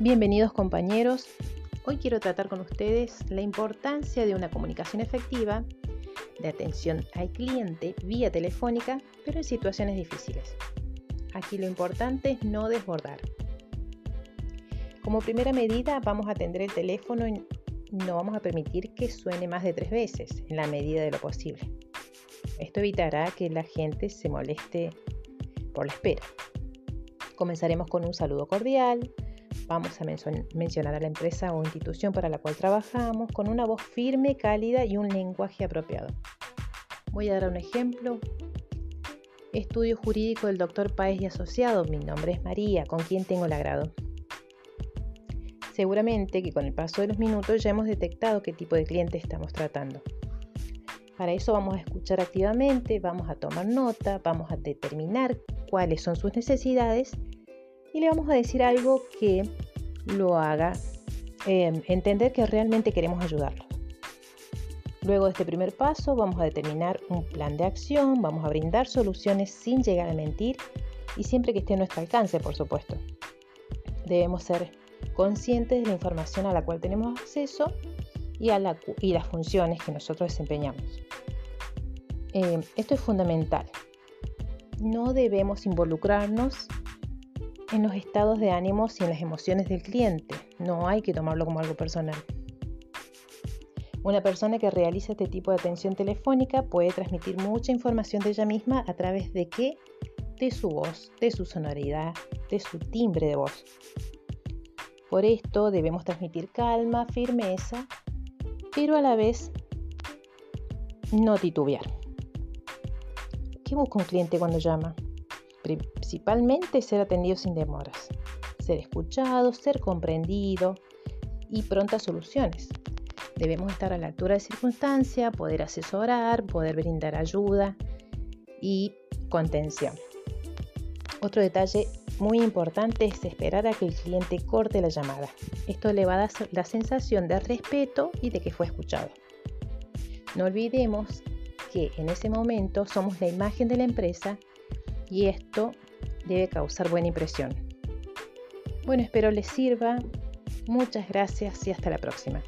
Bienvenidos compañeros. Hoy quiero tratar con ustedes la importancia de una comunicación efectiva de atención al cliente vía telefónica, pero en situaciones difíciles. Aquí lo importante es no desbordar. Como primera medida vamos a atender el teléfono y no vamos a permitir que suene más de tres veces en la medida de lo posible. Esto evitará que la gente se moleste por la espera. Comenzaremos con un saludo cordial, Vamos a mencionar a la empresa o institución para la cual trabajamos con una voz firme, cálida y un lenguaje apropiado. Voy a dar un ejemplo. Estudio jurídico del doctor Paez y Asociado. Mi nombre es María, con quien tengo el agrado. Seguramente que con el paso de los minutos ya hemos detectado qué tipo de cliente estamos tratando. Para eso vamos a escuchar activamente, vamos a tomar nota, vamos a determinar cuáles son sus necesidades y le vamos a decir algo que lo haga em, entender que realmente queremos ayudarlo. Luego de este primer paso vamos a determinar un plan de acción, vamos a brindar soluciones sin llegar a mentir y siempre que esté a nuestro alcance, por supuesto. Debemos ser conscientes de la información a la cual tenemos acceso y, a las funciones que nosotros desempeñamos. Em, esto es fundamental. No debemos involucrarnos en los estados de ánimos y en las emociones del cliente. No hay que tomarlo como algo personal. Una persona que realiza este tipo de atención telefónica puede transmitir mucha información de ella misma a través de qué? De su voz, de su sonoridad, de su timbre de voz. Por esto debemos transmitir calma, firmeza, pero a la vez no titubear. ¿Qué busca un cliente cuando llama? Principalmente ser atendido sin demoras, ser escuchado, ser comprendido y prontas soluciones. Debemos estar a la altura de circunstancia, poder asesorar, poder brindar ayuda y contención. Otro detalle muy importante es esperar a que el cliente corte la llamada. Esto le va a dar la sensación de respeto y de que fue escuchado. No olvidemos que en ese momento somos la imagen de la empresa y esto debe causar buena impresión. Bueno, espero les sirva. Muchas gracias y hasta la próxima.